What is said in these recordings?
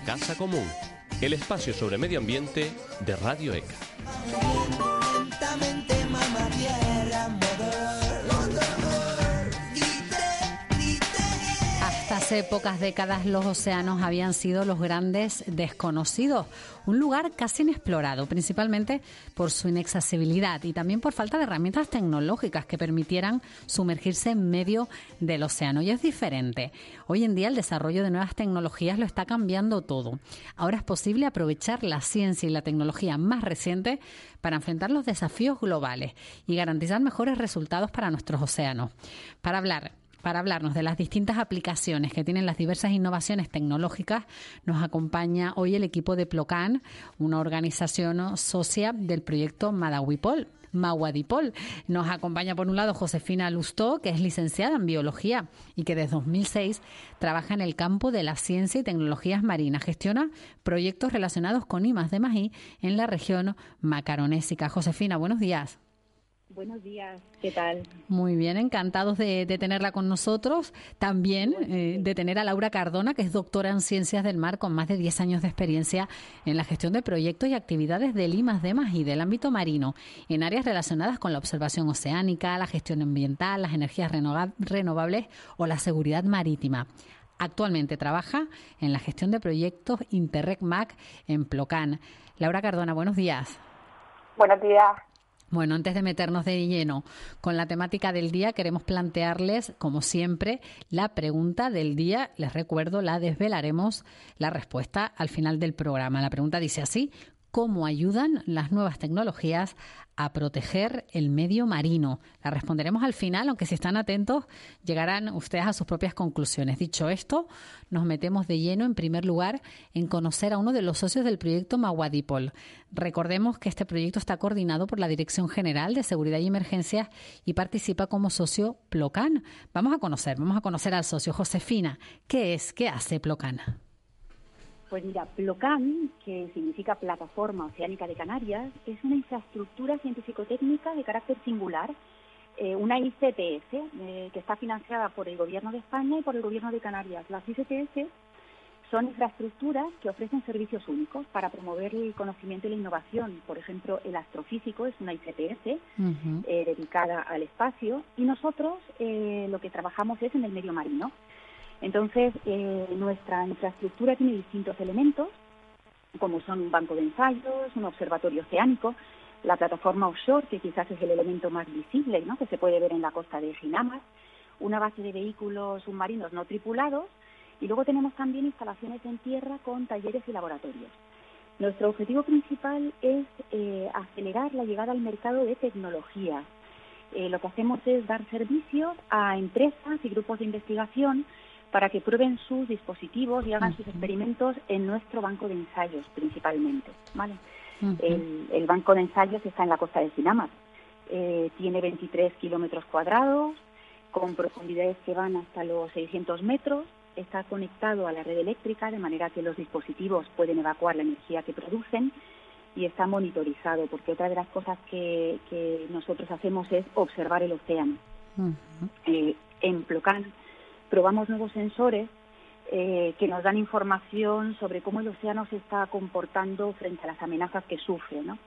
Casa común. El espacio sobre medio ambiente de Radio ECA. Hace pocas décadas los océanos habían sido los grandes desconocidos, un lugar casi inexplorado, principalmente por su inaccesibilidad y también por falta de herramientas tecnológicas que permitieran sumergirse en medio del océano. Y es diferente. Hoy en día el desarrollo de nuevas tecnologías lo está cambiando todo. Ahora es posible aprovechar la ciencia y la tecnología más reciente para enfrentar los desafíos globales y garantizar mejores resultados para nuestros océanos. Para hablar para hablarnos de las distintas aplicaciones que tienen las diversas innovaciones tecnológicas, nos acompaña hoy el equipo de Plocan, una organización socia del proyecto Madawipol. Mawadipol. Nos acompaña por un lado Josefina Lustó, que es licenciada en biología y que desde 2006 trabaja en el campo de la ciencia y tecnologías marinas. Gestiona proyectos relacionados con I de Magí en la región macaronésica. Josefina, buenos días. Buenos días, ¿qué tal? Muy bien, encantados de, tenerla con nosotros. También eh, de tener a Laura Cardona, que es doctora en Ciencias del Mar con más de 10 años de experiencia en la gestión de proyectos y actividades de Limas, Demas y del ámbito marino, en áreas relacionadas con la observación oceánica, la gestión ambiental, las energías renovables o la seguridad marítima. Actualmente trabaja en la gestión de proyectos Interreg MAC en Plocan. Laura Cardona, buenos días. Buenos días. Bueno, antes de meternos de lleno con la temática del día, queremos plantearles, como siempre, la pregunta del día. Les recuerdo, la desvelaremos la respuesta al final del programa. La pregunta dice así, ¿cómo ayudan las nuevas tecnologías a proteger el medio marino? La responderemos al final, aunque si están atentos llegarán ustedes a sus propias conclusiones. Dicho esto, nos metemos de lleno en primer lugar en conocer a uno de los socios del proyecto Mawadipol. Recordemos que este proyecto está coordinado por la Dirección General de Seguridad y Emergencias y participa como socio Plocan. Vamos a conocer, vamos a conocer al socio Josefina. ¿Qué es? ¿Qué hace Plocan? Pues mira, PLOCAN, que significa Plataforma Oceánica de Canarias, es una infraestructura científico-técnica de carácter singular, eh, una ICTS, eh, que está financiada por el Gobierno de España y por el Gobierno de Canarias. Las ICTS son infraestructuras que ofrecen servicios únicos para promover el conocimiento y la innovación. Por ejemplo, el astrofísico es una ICTS eh, dedicada al espacio y nosotros lo que trabajamos es en el medio marino. Entonces, eh, nuestra infraestructura tiene distintos elementos, como son un banco de ensayos, un observatorio oceánico, la plataforma offshore, que quizás es el elemento más visible, ¿no? que se puede ver en la costa de Ginamas, una base de vehículos submarinos no tripulados, y luego tenemos también instalaciones en tierra con talleres y laboratorios. Nuestro objetivo principal es eh, acelerar la llegada al mercado de tecnologías. Eh, lo que hacemos es dar servicios a empresas y grupos de investigación para que prueben sus dispositivos y hagan sus experimentos en nuestro banco de ensayos principalmente. ¿vale? el, banco de ensayos está en la costa de Sinamas. Eh, tiene 23 kilómetros cuadrados, con profundidades que van hasta los 600 metros. Está conectado a la red eléctrica de manera que los dispositivos pueden evacuar la energía que producen y está monitorizado, porque otra de las cosas que, nosotros hacemos es observar el océano. Eh, en Plocan probamos nuevos sensores eh, que nos dan información sobre cómo el océano se está comportando frente a las amenazas que sufre, ¿no?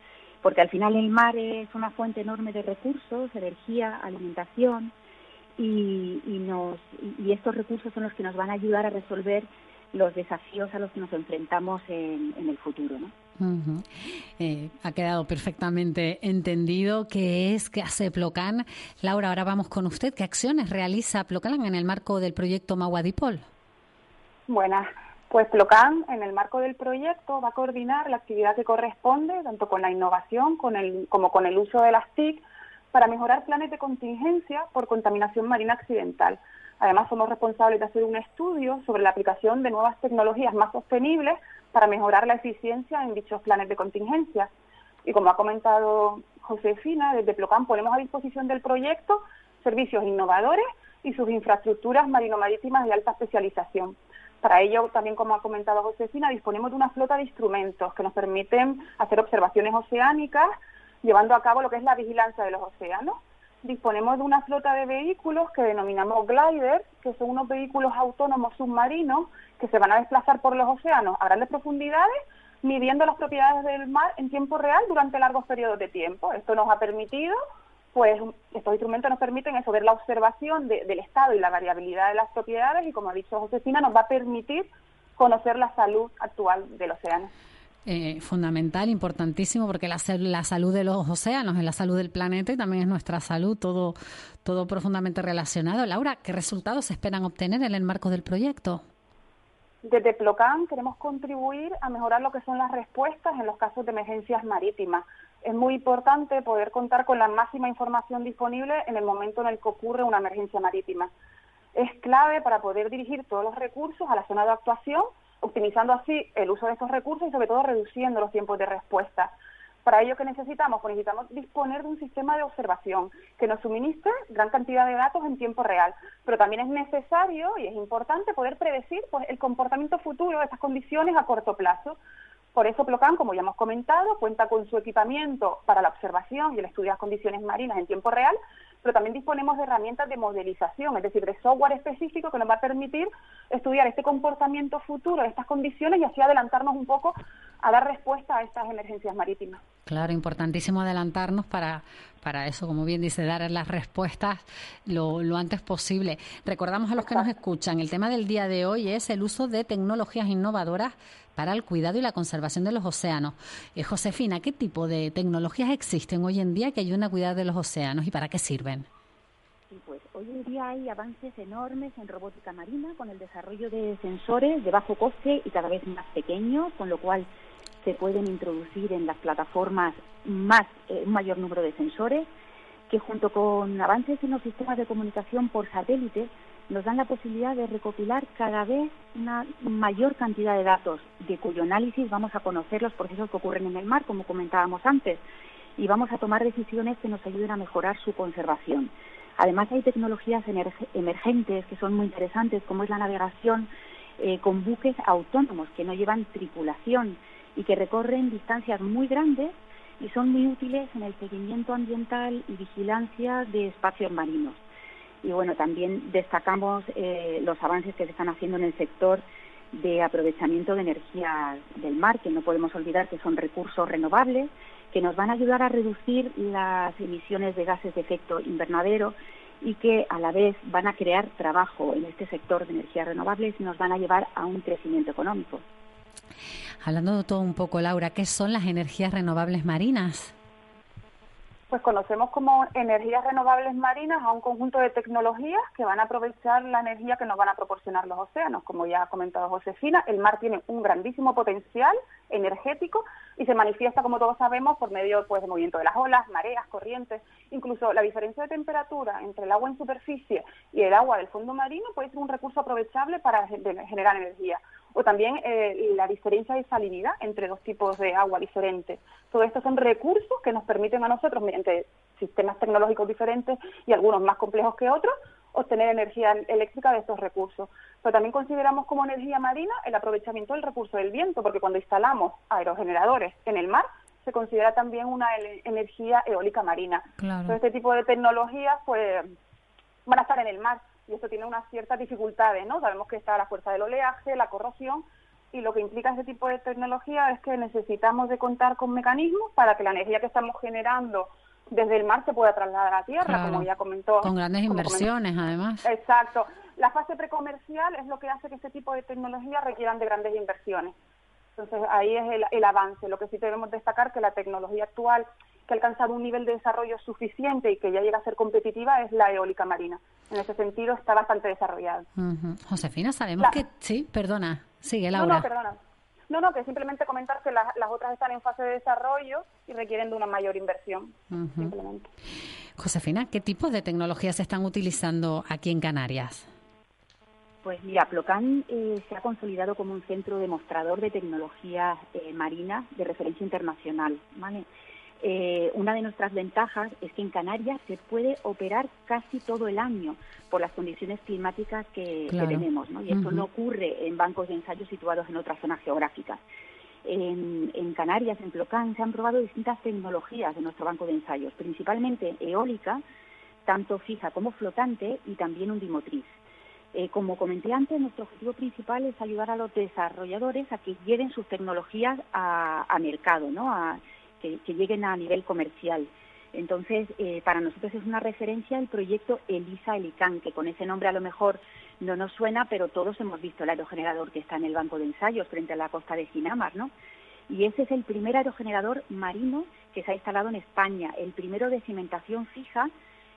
Porque al final el mar es una fuente enorme de recursos, energía, alimentación, y, nos, y estos recursos son los que nos van a ayudar a resolver los desafíos a los que nos enfrentamos en, el futuro. ¿no? Eh, ha quedado perfectamente entendido qué es, qué hace Plocan. Laura, ahora vamos con usted. ¿Qué acciones realiza Plocan en el marco del proyecto Maguadipol? Buenas. Pues Plocan, en el marco del proyecto, va a coordinar la actividad que corresponde, tanto con la innovación con el, como con el uso de las TIC, para mejorar planes de contingencia por contaminación marina accidental. Además, somos responsables de hacer un estudio sobre la aplicación de nuevas tecnologías más sostenibles para mejorar la eficiencia en dichos planes de contingencia. Y como ha comentado Josefina, desde Plocan ponemos a disposición del proyecto servicios innovadores y sus infraestructuras marino-marítimas de alta especialización. Para ello, también como ha comentado Josefina, disponemos de una flota de instrumentos que nos permiten hacer observaciones oceánicas, llevando a cabo lo que es la vigilancia de los océanos. Disponemos de una flota de vehículos que denominamos gliders, que son unos vehículos autónomos submarinos que se van a desplazar por los océanos a grandes profundidades, midiendo las propiedades del mar en tiempo real durante largos periodos de tiempo. Esto nos ha permitido pues estos instrumentos nos permiten eso, ver la observación del estado y la variabilidad de las propiedades y, como ha dicho Josefina, nos va a permitir conocer la salud actual del océano. Eh, fundamental, importantísimo, porque la, la, salud de los océanos es la salud del planeta y también es nuestra salud, todo, todo profundamente relacionado. Laura, ¿qué resultados esperan obtener en el marco del proyecto? Desde Plocan queremos contribuir a mejorar lo que son las respuestas en los casos de emergencias marítimas. Es muy importante poder contar con la máxima información disponible en el momento en el que ocurre una emergencia marítima. Es clave para poder dirigir todos los recursos a la zona de actuación, optimizando así el uso de estos recursos y sobre todo reduciendo los tiempos de respuesta. Para ello, ¿qué necesitamos? Pues necesitamos disponer de un sistema de observación que nos suministre gran cantidad de datos en tiempo real. Pero también es necesario y es importante poder predecir pues, el comportamiento futuro de estas condiciones a corto plazo. Por eso Plocan, como ya hemos comentado, cuenta con su equipamiento para la observación y el estudio de las condiciones marinas en tiempo real, pero también disponemos de herramientas de modelización, es decir, de software específico que nos va a permitir estudiar este comportamiento futuro estas condiciones y así adelantarnos un poco a dar respuesta a estas emergencias marítimas. Claro, importantísimo adelantarnos para, para eso, como bien dice, dar las respuestas lo, lo antes posible. Recordamos a los que nos escuchan, el tema del día de hoy es el uso de tecnologías innovadoras para el cuidado y la conservación de los océanos. Eh, Josefina, ¿qué tipo de tecnologías existen hoy en día que ayudan a cuidar de los océanos y para qué sirven? Sí, pues hoy en día hay avances enormes en robótica marina con el desarrollo de sensores de bajo coste y cada vez más pequeños, con lo cual se pueden introducir en las plataformas más eh, un mayor número de sensores que junto con avances en los sistemas de comunicación por satélite nos dan la posibilidad de recopilar cada vez una mayor cantidad de datos, de cuyo análisis vamos a conocer los procesos que ocurren en el mar, como comentábamos antes, y vamos a tomar decisiones que nos ayuden a mejorar su conservación. Además, hay tecnologías emergentes que son muy interesantes, como es la navegación eh, con buques autónomos que no llevan tripulación y que recorren distancias muy grandes y son muy útiles en el seguimiento ambiental y vigilancia de espacios marinos y bueno, también destacamos eh, los avances que se están haciendo en el sector de aprovechamiento de energía del mar, que no podemos olvidar que son recursos renovables, que nos van a ayudar a reducir las emisiones de gases de efecto invernadero y que a la vez van a crear trabajo en este sector de energías renovables y nos van a llevar a un crecimiento económico. Hablando de todo un poco, Laura, ¿qué son las energías renovables marinas? Pues conocemos como energías renovables marinas a un conjunto de tecnologías que van a aprovechar la energía que nos van a proporcionar los océanos. Como ya ha comentado Josefina, el mar tiene un grandísimo potencial energético y se manifiesta, como todos sabemos, por medio pues, del movimiento de las olas, mareas, corrientes. Incluso la diferencia de temperatura entre el agua en superficie y el agua del fondo marino puede ser un recurso aprovechable para generar energía o también eh, la diferencia de salinidad entre dos tipos de agua diferentes. Todo esto son recursos que nos permiten a nosotros, mediante sistemas tecnológicos diferentes y algunos más complejos que otros, obtener energía eléctrica de estos recursos. Pero también consideramos como energía marina el aprovechamiento del recurso del viento, porque cuando instalamos aerogeneradores en el mar, se considera también una energía eólica marina. Todo este tipo de tecnologías pues van a estar en el mar y esto tiene unas ciertas dificultades, ¿no? Sabemos que está la fuerza del oleaje, la corrosión, y lo que implica ese tipo de tecnología es que necesitamos de contar con mecanismos para que la energía que estamos generando desde el mar se pueda trasladar a tierra, como ya comentó. Con grandes inversiones, además. Exacto. La fase precomercial es lo que hace que este tipo de tecnologías requieran de grandes inversiones. Entonces, ahí es el, el avance. Lo que sí debemos destacar que la tecnología actual que ha alcanzado un nivel de desarrollo suficiente y que ya llega a ser competitiva es la eólica marina. En ese sentido está bastante desarrollada. Josefina, sabemos que... Sí, perdona. Sigue, Laura. No, no, perdona. No, no, que simplemente comentar que las, otras están en fase de desarrollo y requieren de una mayor inversión, simplemente. Josefina, ¿qué tipos de tecnologías se están utilizando aquí en Canarias? Pues mira, Plocan eh, se ha consolidado como un centro demostrador de tecnología eh, marina de referencia internacional. ¿vale? Eh, una de nuestras ventajas es que en Canarias se puede operar casi todo el año por las condiciones climáticas que, tenemos, ¿no? y eso no ocurre en bancos de ensayo situados en otras zonas geográficas. En, Canarias, en Plocán, se han probado distintas tecnologías de nuestro banco de ensayos, principalmente eólica, tanto fija como flotante, y también undimotriz. Eh, como comenté antes, nuestro objetivo principal es ayudar a los desarrolladores a que lleven sus tecnologías a, a mercado, ¿no? A, que, lleguen a nivel comercial. Entonces, eh, para nosotros es una referencia el proyecto ELISA Elican, que con ese nombre a lo mejor no nos suena, pero todos hemos visto el aerogenerador que está en el banco de ensayos frente a la costa de Ginamar, ¿no? Y ese es el primer aerogenerador marino que se ha instalado en España, el primero de cimentación fija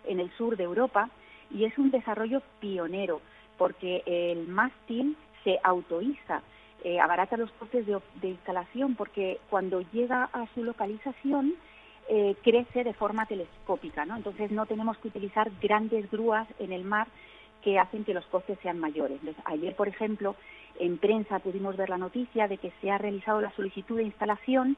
en el sur de Europa, y es un desarrollo pionero, porque el mástil se autoiza eh, abarata los costes de, instalación porque cuando llega a su localización eh, crece de forma telescópica, ¿no? Entonces no tenemos que utilizar grandes grúas en el mar que hacen que los costes sean mayores. ayer, por ejemplo, en prensa pudimos ver la noticia de que se ha realizado la solicitud de instalación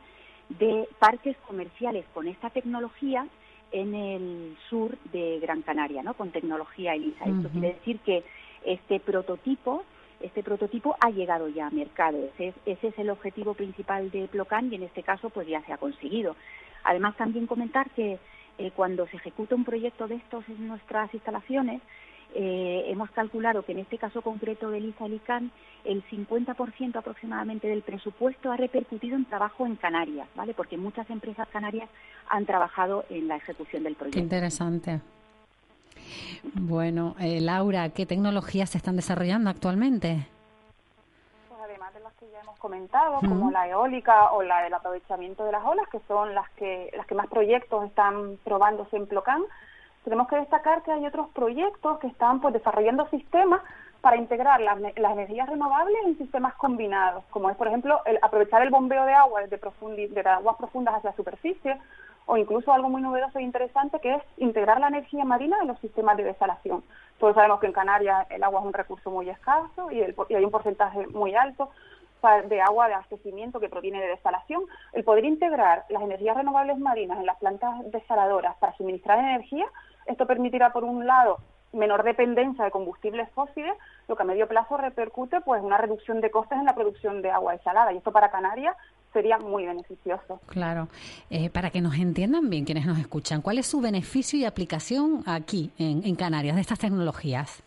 de parques comerciales con esta tecnología en el sur de Gran Canaria, ¿no? Con tecnología ELISA. Esto quiere decir que este prototipo este prototipo ha llegado ya a mercado. Ese es, el objetivo principal de Plocan y en este caso pues ya se ha conseguido. Además también comentar que eh, cuando se ejecuta un proyecto de estos en nuestras instalaciones, eh, hemos calculado que en este caso concreto del ISA Alicán, el 50% aproximadamente del presupuesto ha repercutido en trabajo en Canarias, ¿vale? Porque muchas empresas canarias han trabajado en la ejecución del proyecto. Interesante. Bueno, eh, Laura, ¿qué tecnologías se están desarrollando actualmente? Pues además de las que ya hemos comentado, como la eólica o la del aprovechamiento de las olas, que son las que, las que más proyectos están probándose en Plocan, tenemos que destacar que hay otros proyectos que están pues, desarrollando sistemas para integrar las, energías renovables en sistemas combinados, como es, por ejemplo, el aprovechar el bombeo de agua desde de aguas profundas hacia la superficie o incluso algo muy novedoso e interesante que es integrar la energía marina en los sistemas de desalación. Todos sabemos que en Canarias el agua es un recurso muy escaso y, hay un porcentaje muy alto de agua de abastecimiento que proviene de desalación. El poder integrar las energías renovables marinas en las plantas desaladoras para suministrar energía, esto permitirá, por un lado, menor dependencia de combustibles fósiles, lo que a medio plazo repercute pues una reducción de costes en la producción de agua desalada. Y esto para Canarias sería muy beneficioso. Claro. Eh, para que nos entiendan bien quienes nos escuchan, ¿cuál es su beneficio y aplicación aquí en, Canarias de estas tecnologías?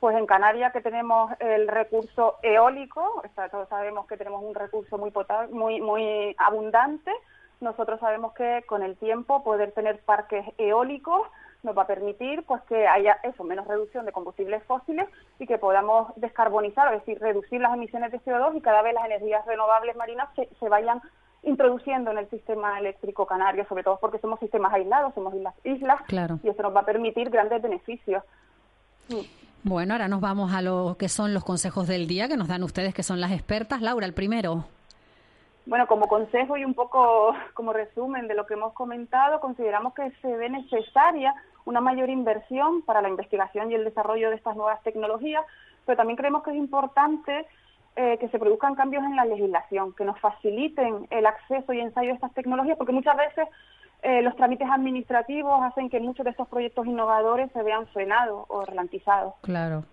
Pues en Canarias que tenemos el recurso eólico, todos sabemos que tenemos un recurso muy potable, muy muy abundante. Nosotros sabemos que con el tiempo poder tener parques eólicos nos va a permitir pues que haya eso, menos reducción de combustibles fósiles y que podamos descarbonizar, es decir, reducir las emisiones de CO2 y cada vez las energías renovables marinas se, se vayan introduciendo en el sistema eléctrico canario, sobre todo porque somos sistemas aislados, somos islas, islas y eso nos va a permitir grandes beneficios. Bueno, ahora nos vamos a lo que son los consejos del día que nos dan ustedes, que son las expertas. Laura, el primero. Bueno, como consejo y un poco como resumen de lo que hemos comentado, consideramos que se ve necesaria una mayor inversión para la investigación y el desarrollo de estas nuevas tecnologías, pero también creemos que es importante eh, que se produzcan cambios en la legislación, que nos faciliten el acceso y ensayo de estas tecnologías, porque muchas veces eh, los trámites administrativos hacen que muchos de estos proyectos innovadores se vean frenados o ralentizados. Claro.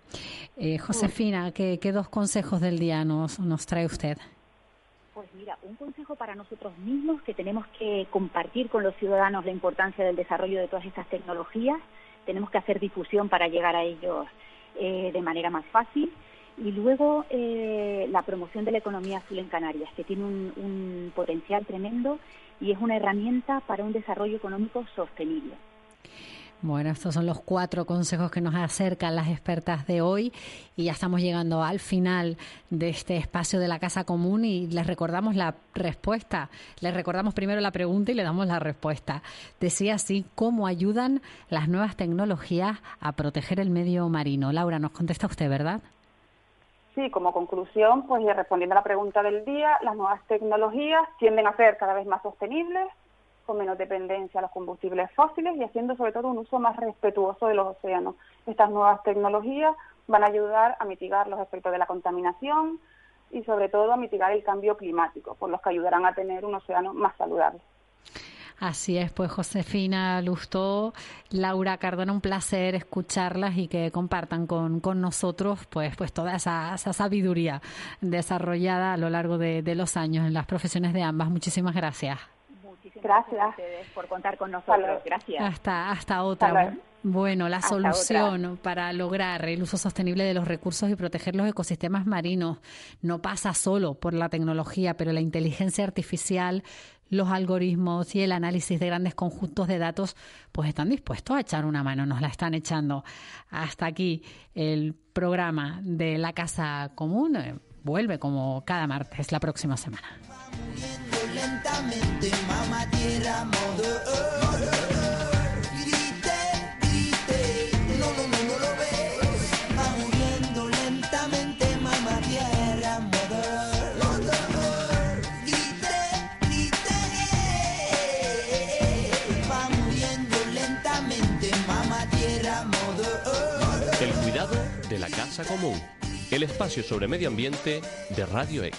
Eh, Josefina, ¿qué, ¿qué, dos consejos del día nos, nos trae usted? Pues mira, un consejo para nosotros mismos que tenemos que compartir con los ciudadanos la importancia del desarrollo de todas estas tecnologías, tenemos que hacer difusión para llegar a ellos eh, de manera más fácil y luego eh, la promoción de la economía azul en Canarias, que tiene un potencial tremendo y es una herramienta para un desarrollo económico sostenible. Bueno, estos son los cuatro consejos que nos acercan las expertas de hoy y ya estamos llegando al final de este espacio de la Casa Común y les recordamos la respuesta. Les recordamos primero la pregunta y le damos la respuesta. Decía así, ¿cómo ayudan las nuevas tecnologías a proteger el medio marino? Laura, nos contesta usted, ¿verdad? Sí, como conclusión, pues respondiendo a la pregunta del día, las nuevas tecnologías tienden a ser cada vez más sostenibles, menos dependencia a los combustibles fósiles y haciendo sobre todo un uso más respetuoso de los océanos. Estas nuevas tecnologías van a ayudar a mitigar los efectos de la contaminación y sobre todo a mitigar el cambio climático, por los que ayudarán a tener un océano más saludable. Así es, pues Josefina Lustó, Laura Cardona, un placer escucharlas y que compartan con, con nosotros pues, pues toda esa, esa sabiduría desarrollada a lo largo de, de los años en las profesiones de ambas. Muchísimas gracias. Gracias. a ustedes por contar con nosotros. Gracias. Hasta, hasta otra. Bueno, la solución para lograr el uso sostenible de los recursos y proteger los ecosistemas marinos no pasa solo por la tecnología, pero la inteligencia artificial, los algoritmos y el análisis de grandes conjuntos de datos, pues están dispuestos a echar una mano, nos la están echando. Hasta aquí el programa de la Casa Común. Eh, vuelve como cada martes la próxima semana lentamente, mamá tierra, mother Grite, grite, no, no, no, no lo ves. Va muriendo lentamente, mamá tierra, mother. Grite, grite, va muriendo lentamente, mamá tierra, mother. El cuidado de la casa común el espacio sobre medio ambiente de Radio ECA.